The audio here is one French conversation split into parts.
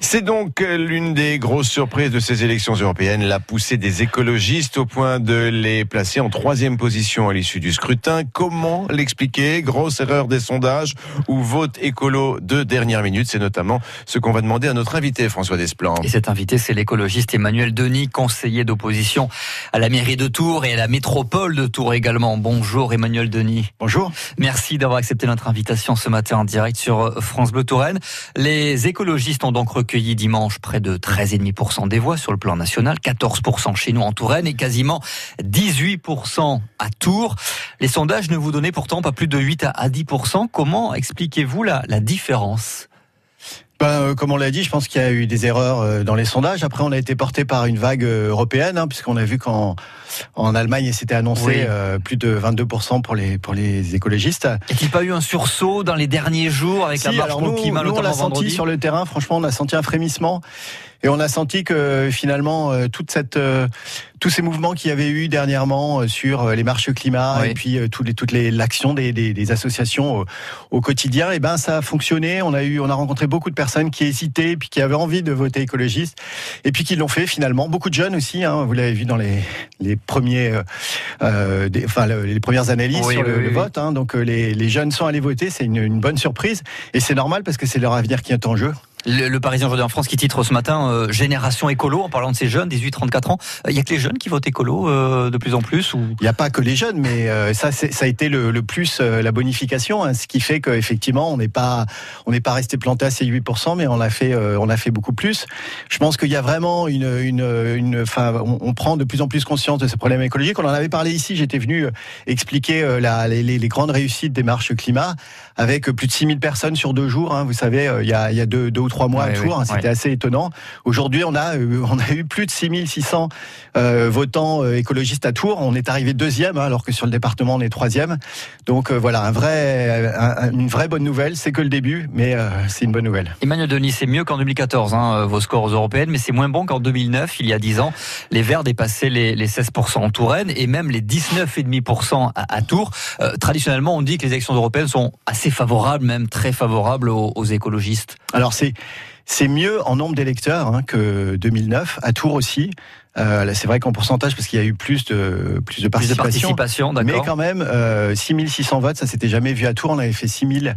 C'est donc l'une des grosses surprises de ces élections européennes, la poussée des écologistes au point de les placer en troisième position à l'issue du scrutin. Comment l'expliquer? Grosse erreur des sondages ou vote écolo de dernière minute C'est notamment ce qu'on va demander à notre invité François Desplan. Et cet invité, c'est l'écologiste Emmanuel Denis, conseiller d'opposition à la mairie de Tours et à la métropole de Tours également. Bonjour Emmanuel Denis. Bonjour. Merci d'avoir accepté notre invitation ce matin en direct sur France Bleu Touraine. Les écologistes ont donc recueilli dimanche près de 13,5% des voix sur le plan national, 14% chez nous en Touraine et quasiment 18% à Tours. Les sondages ne vous donnaient pourtant pas plus de 8 à 10%. Comment expliquez-vous la différence? Ben, euh, comme on l'a dit, je pense qu'il y a eu des erreurs euh, dans les sondages. Après, on a été porté par une vague euh, européenne, hein, puisqu'on a vu qu'en en Allemagne, c'était annoncé plus de 22% pour les pour les écologistes. Est-il pas eu un sursaut dans les derniers jours avec la marche pour le climat, nous, on l'a senti sur le terrain. Franchement, on a senti un frémissement. Et on a senti que finalement toute cette tous ces mouvements qu'il y avait eu dernièrement sur les marches climat et puis toutes les toutes les l'action des, des, des, associations au, au quotidien, et eh ben ça a fonctionné. On a eu on a rencontré beaucoup de personnes qui hésitaient, puis qui avaient envie de voter écologiste, et puis qui l'ont fait finalement. Beaucoup de jeunes aussi, hein, vous l'avez vu dans les, les premiers, euh, euh des, enfin les premières analyses sur le, vote. Hein, donc euh, les, les, jeunes sont allés voter, c'est une, une bonne surprise, et c'est normal parce que c'est leur avenir qui est en jeu. Le, Parisien aujourd'hui en France qui titre ce matin euh, Génération écolo en parlant de ces jeunes, 18-34 ans. Il y a que les jeunes qui votent écolo euh, de plus en plus Il n'y a pas que les jeunes, mais euh, ça, a été le, le plus la bonification, hein, ce qui fait qu'effectivement on n'est pas pas resté planté à ces 8%, mais on a fait on fait beaucoup plus. Je pense qu'il y a vraiment une une, une on, prend de plus en plus conscience de ces problèmes écologiques. On en avait parlé ici. J'étais venu expliquer la, les, les, grandes réussites des marches climat avec plus de 6000 personnes sur deux jours. Hein, vous savez, il y a il y a deux, deux trois mois à Tours. Hein, c'était assez étonnant. Aujourd'hui, on a euh, on a eu plus de 6600 euh, votants euh, écologistes à Tours. On est arrivé deuxième, hein, alors que sur le département on est troisième. Donc voilà, un vrai, une vraie bonne nouvelle. C'est que le début, mais c'est une bonne nouvelle. Emmanuel Denis, c'est mieux qu'en 2014 hein, vos scores européennes, mais c'est moins bon qu'en 2009. Il y a 10 ans, les Verts dépassaient les, les 16% en Touraine et même les 19,5% à, à Tours. traditionnellement, on dit que les élections européennes sont assez favorables, même très favorables aux, aux écologistes. Alors c'est c'est mieux en nombre d'électeurs hein, que 2009, à Tours aussi. Euh, c'est vrai qu'en pourcentage, parce qu'il y a eu plus de plus de participation, mais quand même euh, 6600 votes, ça s'était jamais vu à Tours. On avait fait 6000,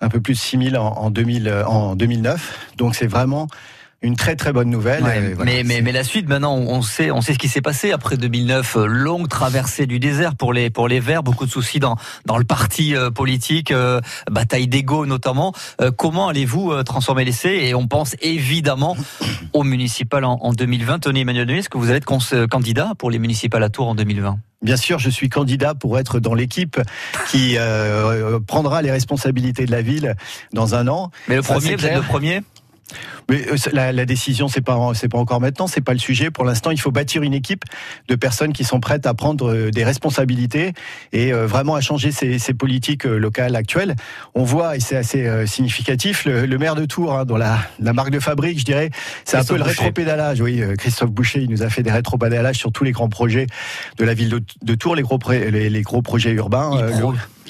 un peu plus de 6000 en, en, 2000, en 2009. Donc c'est vraiment une très très bonne nouvelle. mais, mais, mais la suite, maintenant, on sait, on sait ce qui s'est passé après 2009. Euh, longue traversée du désert pour les pour les Verts, beaucoup de soucis dans dans le parti euh, politique, euh, bataille d'ego notamment. comment allez-vous transformer l'essai Et on pense évidemment au municipal en, en 2020. Tony Emmanuel Denis, est-ce que vous allez être candidat pour les municipales à Tours en 2020 Bien sûr, je suis candidat pour être dans l'équipe qui prendra les responsabilités de la ville dans un an. Mais le premier, vous êtes le premier? Mais euh, la, la décision, c'est pas c'est pas encore maintenant, c'est pas le sujet. Pour l'instant, il faut bâtir une équipe de personnes qui sont prêtes à prendre euh, des responsabilités et euh, vraiment à changer ces, ces politiques locales actuelles. On voit et c'est assez significatif le, maire de Tours, hein, dont la, la, marque de fabrique, je dirais, c'est un peu le rétropédalage. Oui, Christophe Boucher, il nous a fait des rétropédalages sur tous les grands projets de la ville de, Tours, les gros les, les, gros projets urbains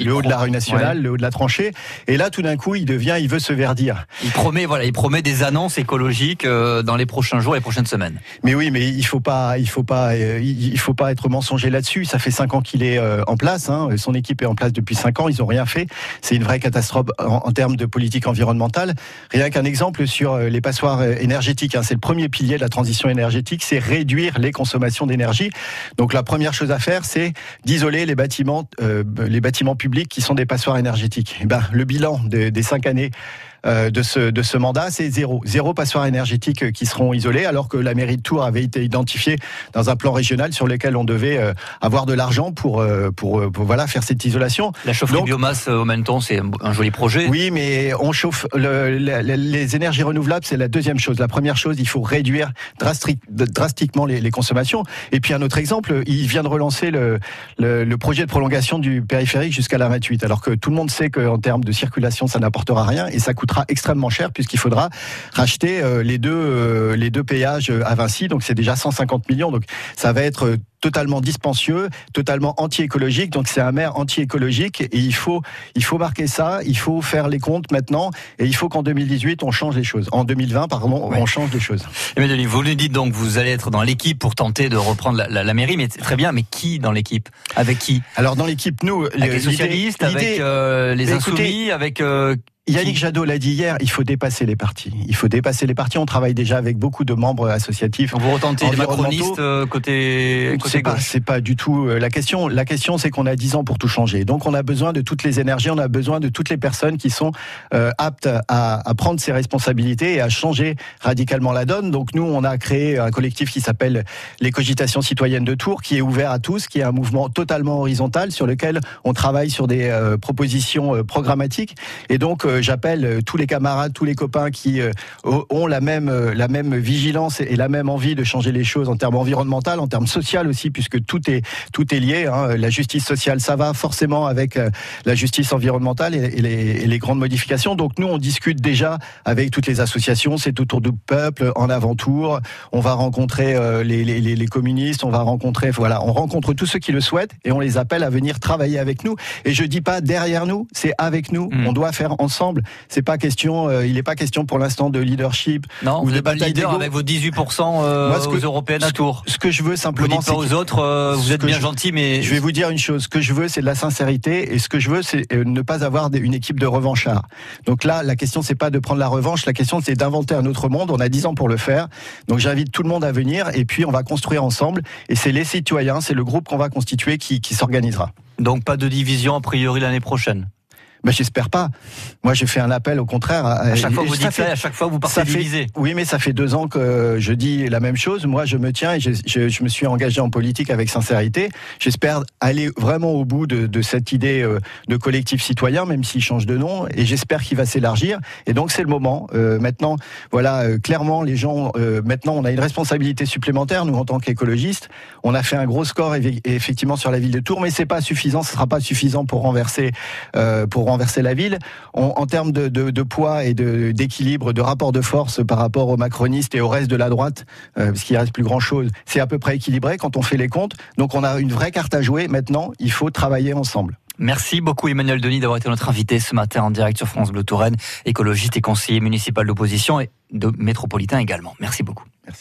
le haut de la rue nationale, le haut de la tranchée. Et là, tout d'un coup, il devient, il veut se verdir. Il promet, voilà, il promet des annonces écologiques euh, dans les prochains jours, les prochaines semaines. Mais oui, mais il faut pas, il faut pas, euh, il faut pas être mensonger là-dessus. Ça fait cinq ans qu'il est euh, en place. Hein. Son équipe est en place depuis cinq ans. Ils ont rien fait. C'est une vraie catastrophe en, termes de politique environnementale. Rien qu'un exemple sur les passoires énergétiques. Hein. C'est le premier pilier de la transition énergétique, c'est réduire les consommations d'énergie. Donc la première chose à faire, c'est d'isoler les bâtiments, les bâtiments publics qui sont des passoires énergétiques. Eh ben, le bilan des cinq années euh, de ce de ce mandat, c'est zéro, zéro passoire énergétique qui seront isolés, alors que la mairie de Tours avait été identifiée dans un plan régional sur lequel on devait euh, avoir de l'argent pour, euh, pour, voilà faire cette isolation. La chaufferie biomasse au même temps, c'est un joli projet. Oui, mais on chauffe le, les énergies renouvelables, c'est la deuxième chose. La première chose, il faut réduire drastiquement les, les, consommations. Et puis un autre exemple, il vient de relancer le, le, le projet de prolongation du périphérique jusqu'à la 28, alors que tout le monde sait qu'en termes de circulation, ça n'apportera rien et ça coûte coûtera extrêmement cher puisqu'il faudra racheter les deux les deux péages à Vinci. Donc c'est déjà 150 millions. Donc ça va être totalement dispensieux, totalement anti-écologique. Donc c'est un maire anti-écologique et il faut, il faut marquer ça, il faut faire les comptes maintenant et il faut qu'en 2018 on change les choses. En 2020, pardon, on change les choses. Denis, vous nous dites donc vous allez être dans l'équipe pour tenter de reprendre la, la, mairie, mais très bien, mais qui dans l'équipe? Avec qui? Alors dans l'équipe, nous, avec les socialistes, avec euh, les insoumis, avec euh, Yannick Jadot l'a dit hier, il faut dépasser les partis. Il faut dépasser les partis. On travaille déjà avec beaucoup de membres associatifs. Vous retentez les macronistes euh, côté, côté C'est pas, c'est pas du tout euh, la question. La question, c'est qu'on a 10 ans pour tout changer. Donc, on a besoin de toutes les énergies, on a besoin de toutes les personnes qui sont euh, aptes à, à, prendre ses responsabilités et à changer radicalement la donne. Donc, nous, on a créé un collectif qui s'appelle les cogitations citoyennes de Tours, qui est ouvert à tous, qui est un mouvement totalement horizontal sur lequel on travaille sur des propositions programmatiques. Et donc, j'appelle euh, tous les camarades, tous les copains qui euh, ont la même, euh, la même vigilance et la même envie de changer les choses en termes environnemental, en termes social aussi, puisque tout est, tout est lié. Hein. La justice sociale, ça va forcément avec la justice environnementale et, les, les, grandes modifications. Donc nous, on discute déjà avec toutes les associations. C'est autour du peuple, en avant-tour. On va rencontrer les, les, les, communistes, on va rencontrer, voilà, on rencontre tous ceux qui le souhaitent et on les appelle à venir travailler avec nous. Et je dis pas derrière nous, c'est avec nous. Mmh. On doit faire ensemble. C'est pas question, euh, il n'est pas question pour l'instant de leadership. Non, vous n'êtes pas leader avec vos 18% euh, aux européennes à Tours. Ce que je veux simplement, vous dites pas aux autres, euh, vous êtes bien gentil, mais je vais vous dire une chose. Ce que je veux, c'est de la sincérité, et ce que je veux, c'est ne pas avoir une équipe de revanchards. Donc là, la question, c'est pas de prendre la revanche. La question, c'est d'inventer un autre monde. On a 10 ans pour le faire. Donc j'invite tout le monde à venir, et puis on va construire ensemble. Et c'est les citoyens, c'est le groupe qu'on va constituer qui, qui s'organisera. Donc pas de division a priori l'année prochaine. Mais j'espère pas. Moi, j'ai fait un appel au contraire. À, chaque fois vous dites ça, à chaque fois vous partez. Oui, mais ça fait deux ans que je dis la même chose. Moi, je me tiens et je, je, je me suis engagé en politique avec sincérité. J'espère aller vraiment au bout de, de cette idée euh, de collectif citoyen, même s'il change de nom. Et j'espère qu'il va s'élargir. Et donc, c'est le moment. Euh, maintenant, voilà, euh, clairement, les gens. Euh, maintenant, on a une responsabilité supplémentaire. Nous, en tant qu'écologistes, on a fait un gros score effectivement sur la ville de Tours, mais c'est pas suffisant. Ce sera pas suffisant pour renverser pour renverser la ville. en termes de, de, de, poids et d'équilibre, de, rapport de force par rapport aux macronistes et au reste de la droite, euh, parce qu'il reste plus grand-chose, c'est à peu près équilibré quand on fait les comptes. Donc on a une vraie carte à jouer. Maintenant, il faut travailler ensemble. Merci beaucoup Emmanuel Denis d'avoir été notre invité ce matin en direct sur France Bleu Touraine, écologiste et conseiller municipal d'opposition et de métropolitain également. Merci beaucoup. Merci.